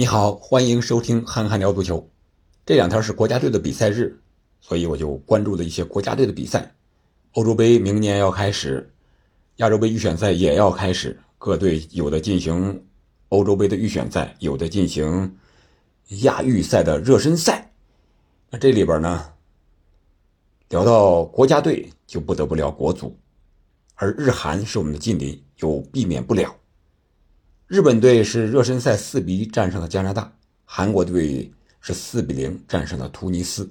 你好，欢迎收听《憨憨聊足球》。这两天是国家队的比赛日，所以我就关注了一些国家队的比赛。欧洲杯明年要开始，亚洲杯预选赛也要开始，各队有的进行欧洲杯的预选赛，有的进行亚预赛的热身赛。那这里边呢，聊到国家队，就不得不聊国足，而日韩是我们的近邻，又避免不了。日本队是热身赛四比一战胜了加拿大，韩国队是四比零战胜了突尼斯。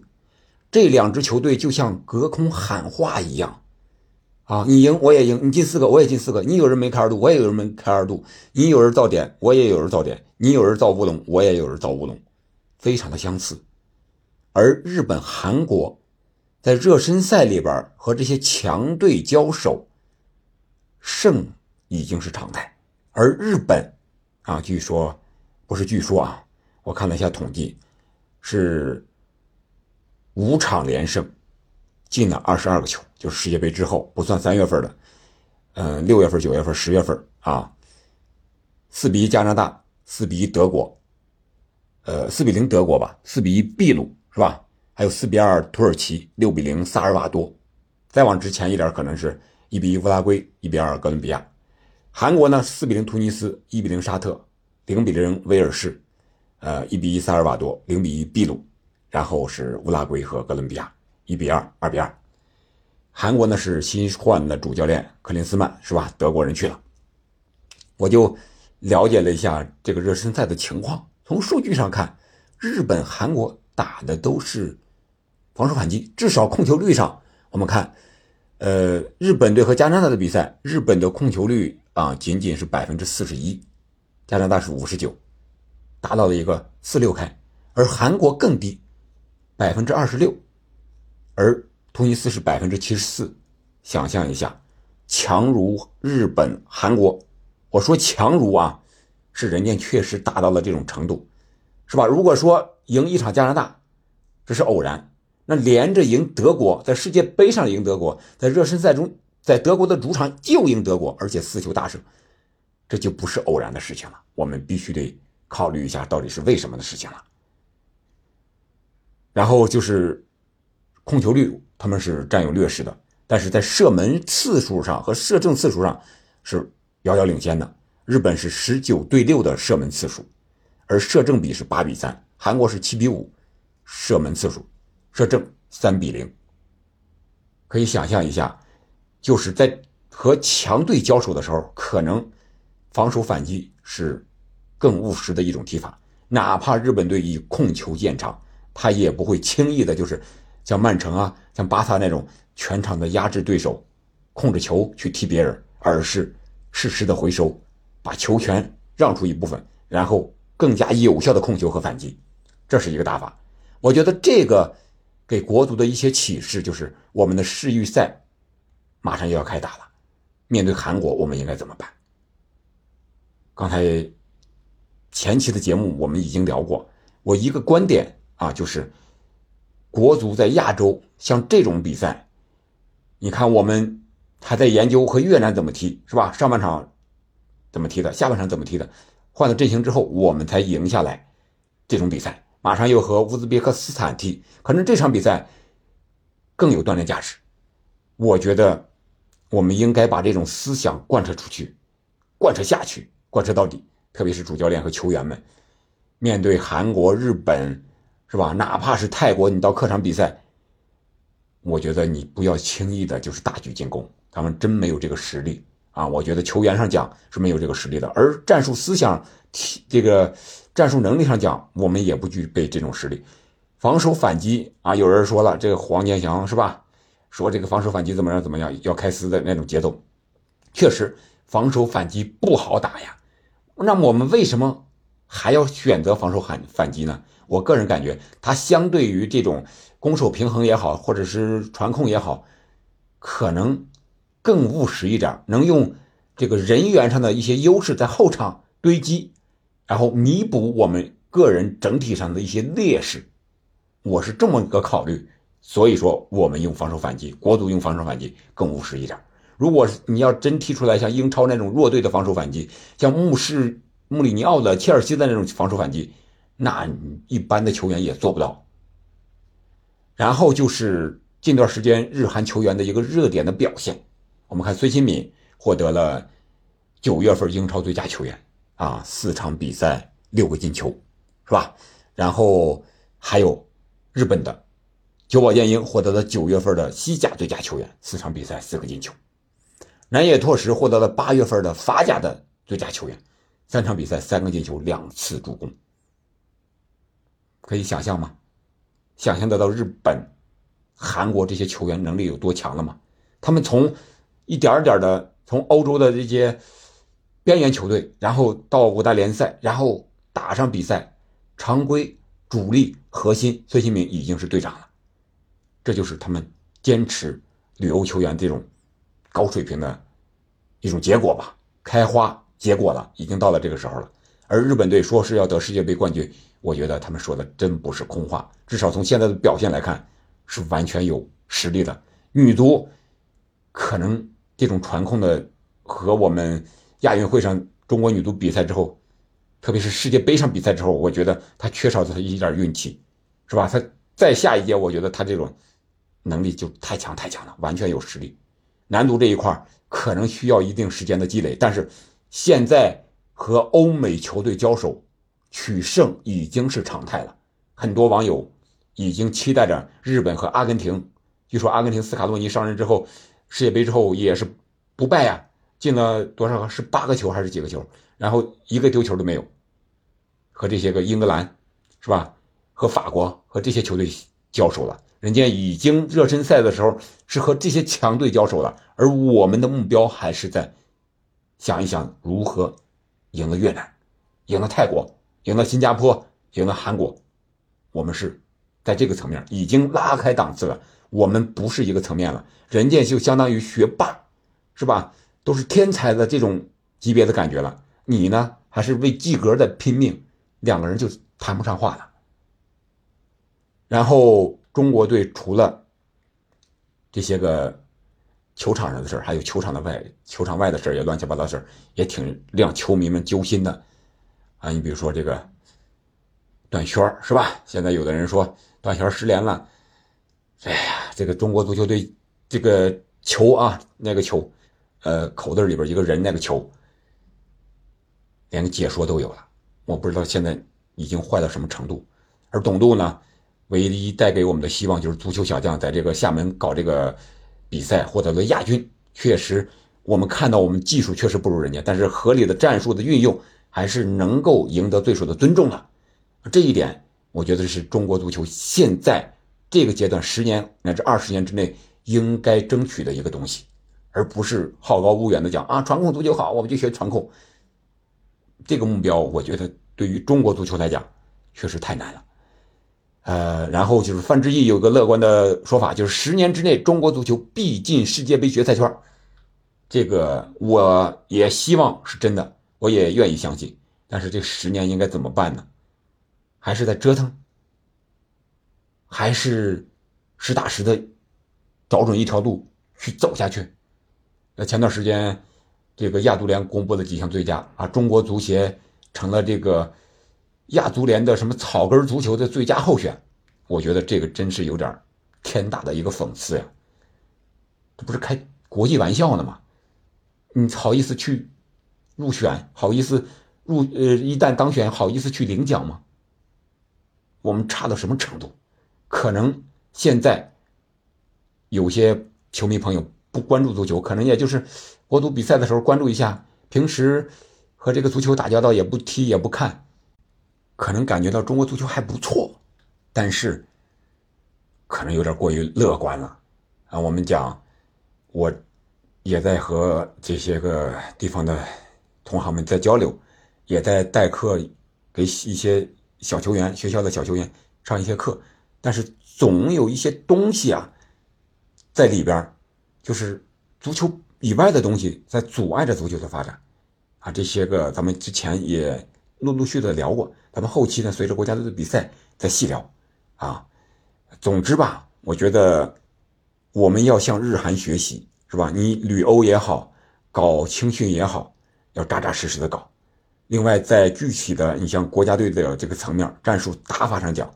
这两支球队就像隔空喊话一样，啊，你赢我也赢，你进四个我也进四个，你有人没开二度我也有人没开二度，你有人造点我也有人造点，你有人造乌龙我也有人造乌龙，非常的相似。而日本、韩国在热身赛里边和这些强队交手，胜已经是常态。而日本，啊，据说不是据说啊，我看了一下统计，是五场连胜，进了二十二个球，就是世界杯之后不算三月份的，嗯，六月份、九月份、十月份啊，四比一加拿大，四比一德国，呃，四比零德国吧，四比一秘鲁是吧？还有四比二土耳其，六比零萨尔瓦多，再往之前一点可能是一比一乌拉圭，一比二哥伦比亚。韩国呢，四比零突尼斯，一比零沙特，零比零威尔士，呃，一比一萨尔瓦多，零比一秘鲁，然后是乌拉圭和哥伦比亚，一比二，二比二。韩国呢是新换的主教练克林斯曼是吧？德国人去了，我就了解了一下这个热身赛的情况。从数据上看，日本、韩国打的都是防守反击，至少控球率上，我们看，呃，日本队和加拿大的比赛，日本的控球率。啊，仅仅是百分之四十一，加拿大是五十九，达到了一个四六开，而韩国更低，百分之二十六，而突尼斯是百分之七十四。想象一下，强如日本、韩国，我说强如啊，是人家确实达到了这种程度，是吧？如果说赢一场加拿大，这是偶然，那连着赢德国，在世界杯上赢德国，在热身赛中。在德国的主场就赢德国，而且四球大胜，这就不是偶然的事情了。我们必须得考虑一下，到底是为什么的事情了。然后就是控球率，他们是占有劣势的，但是在射门次数上和射正次数上是遥遥领先的。日本是十九对六的射门次数，而射正比是八比三，韩国是七比五，射门次数，射正三比零。可以想象一下。就是在和强队交手的时候，可能防守反击是更务实的一种踢法。哪怕日本队以控球见长，他也不会轻易的，就是像曼城啊、像巴萨那种全场的压制对手，控制球去踢别人，而是适时的回收，把球权让出一部分，然后更加有效的控球和反击。这是一个打法。我觉得这个给国足的一些启示就是，我们的世预赛。马上就要开打了，面对韩国，我们应该怎么办？刚才前期的节目我们已经聊过，我一个观点啊，就是国足在亚洲像这种比赛，你看我们还在研究和越南怎么踢，是吧？上半场怎么踢的，下半场怎么踢的，换了阵型之后，我们才赢下来这种比赛。马上又和乌兹别克斯坦踢，可能这场比赛更有锻炼价值。我觉得。我们应该把这种思想贯彻出去，贯彻下去，贯彻到底。特别是主教练和球员们，面对韩国、日本，是吧？哪怕是泰国，你到客场比赛，我觉得你不要轻易的就是大举进攻，他们真没有这个实力啊！我觉得球员上讲是没有这个实力的，而战术思想、这个战术能力上讲，我们也不具备这种实力。防守反击啊，有人说了，这个黄健翔是吧？说这个防守反击怎么样？怎么样？要开撕的那种节奏，确实防守反击不好打呀。那么我们为什么还要选择防守反反击呢？我个人感觉，它相对于这种攻守平衡也好，或者是传控也好，可能更务实一点，能用这个人员上的一些优势在后场堆积，然后弥补我们个人整体上的一些劣势。我是这么一个考虑。所以说，我们用防守反击，国足用防守反击更务实一点。如果你要真踢出来像英超那种弱队的防守反击，像穆氏穆里尼奥的、切尔西的那种防守反击，那一般的球员也做不到。然后就是近段时间日韩球员的一个热点的表现，我们看孙兴敏获得了九月份英超最佳球员啊，四场比赛六个进球，是吧？然后还有日本的久保建英获得了九月份的西甲最佳球员，四场比赛四个进球。南野拓实获得了八月份的法甲的最佳球员，三场比赛三个进球，两次助攻。可以想象吗？想象得到日本、韩国这些球员能力有多强了吗？他们从一点点的从欧洲的这些边缘球队，然后到五大联赛，然后打上比赛，常规主力核心孙兴民已经是队长了。这就是他们坚持旅欧球员这种。高水平的一种结果吧，开花结果了，已经到了这个时候了。而日本队说是要得世界杯冠军，我觉得他们说的真不是空话，至少从现在的表现来看，是完全有实力的。女足可能这种传控的和我们亚运会上中国女足比赛之后，特别是世界杯上比赛之后，我觉得她缺少的一点运气，是吧？她再下一届，我觉得她这种能力就太强太强了，完全有实力。男足这一块可能需要一定时间的积累，但是现在和欧美球队交手取胜已经是常态了。很多网友已经期待着日本和阿根廷。据说阿根廷斯卡洛尼上任之后，世界杯之后也是不败呀，进了多少个？是八个球还是几个球？然后一个丢球都没有。和这些个英格兰，是吧？和法国和这些球队交手了。人家已经热身赛的时候是和这些强队交手了，而我们的目标还是在想一想如何赢了越南，赢了泰国，赢了新加坡，赢了韩国。我们是在这个层面已经拉开档次了，我们不是一个层面了。人家就相当于学霸，是吧？都是天才的这种级别的感觉了。你呢，还是为及格的拼命，两个人就谈不上话了。然后。中国队除了这些个球场上的事儿，还有球场的外、球场外的事儿，也乱七八糟事儿，也挺让球迷们揪心的啊！你比如说这个段轩是吧？现在有的人说段轩失联了，哎呀，这个中国足球队这个球啊，那个球，呃，口袋里边一个人那个球，连解说都有了，我不知道现在已经坏到什么程度，而董度呢？唯一带给我们的希望就是足球小将在这个厦门搞这个比赛获得了亚军。确实，我们看到我们技术确实不如人家，但是合理的战术的运用还是能够赢得对手的尊重的。这一点，我觉得是中国足球现在这个阶段十年乃至二十年之内应该争取的一个东西，而不是好高骛远的讲啊，传控足球好，我们就学传控。这个目标，我觉得对于中国足球来讲，确实太难了。呃，然后就是范志毅有个乐观的说法，就是十年之内中国足球必进世界杯决赛圈这个我也希望是真的，我也愿意相信。但是这十年应该怎么办呢？还是在折腾？还是实打实的找准一条路去走下去？那前段时间，这个亚足联公布了几项最佳啊，中国足协成了这个。亚足联的什么草根足球的最佳候选，我觉得这个真是有点天大的一个讽刺呀！这不是开国际玩笑呢吗？你好意思去入选？好意思入呃，一旦当选，好意思去领奖吗？我们差到什么程度？可能现在有些球迷朋友不关注足球，可能也就是国足比赛的时候关注一下，平时和这个足球打交道也不踢也不看。可能感觉到中国足球还不错，但是可能有点过于乐观了啊！我们讲，我也在和这些个地方的同行们在交流，也在代课给一些小球员、学校的小球员上一些课，但是总有一些东西啊，在里边就是足球以外的东西在阻碍着足球的发展啊！这些个咱们之前也。陆陆续的聊过，咱们后期呢，随着国家队的比赛再细聊，啊，总之吧，我觉得我们要向日韩学习，是吧？你旅欧也好，搞青训也好，要扎扎实实的搞，另外，在具体的你像国家队的这个层面，战术打法上讲，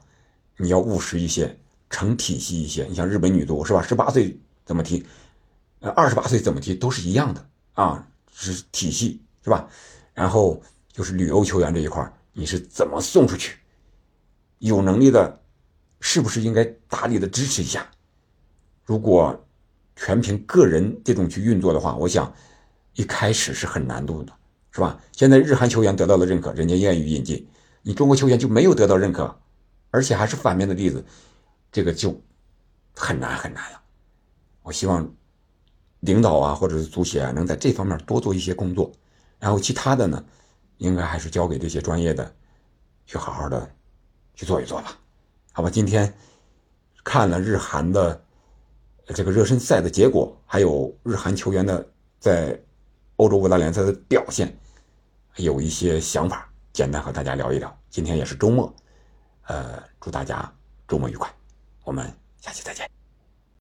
你要务实一些，成体系一些。你像日本女足是吧？十八岁怎么踢，呃，二十八岁怎么踢都是一样的啊，是体系是吧？然后就是旅欧球员这一块，你是怎么送出去？有能力的，是不是应该大力的支持一下？如果全凭个人这种去运作的话，我想一开始是很难度的。是吧？现在日韩球员得到了认可，人家愿意引进，你中国球员就没有得到认可，而且还是反面的例子，这个就很难很难了。我希望领导啊，或者是足协啊，能在这方面多做一些工作，然后其他的呢，应该还是交给这些专业的去好好的去做一做吧。好吧，今天看了日韩的这个热身赛的结果，还有日韩球员的在欧洲五大联赛的表现。有一些想法，简单和大家聊一聊。今天也是周末，呃，祝大家周末愉快，我们下期再见。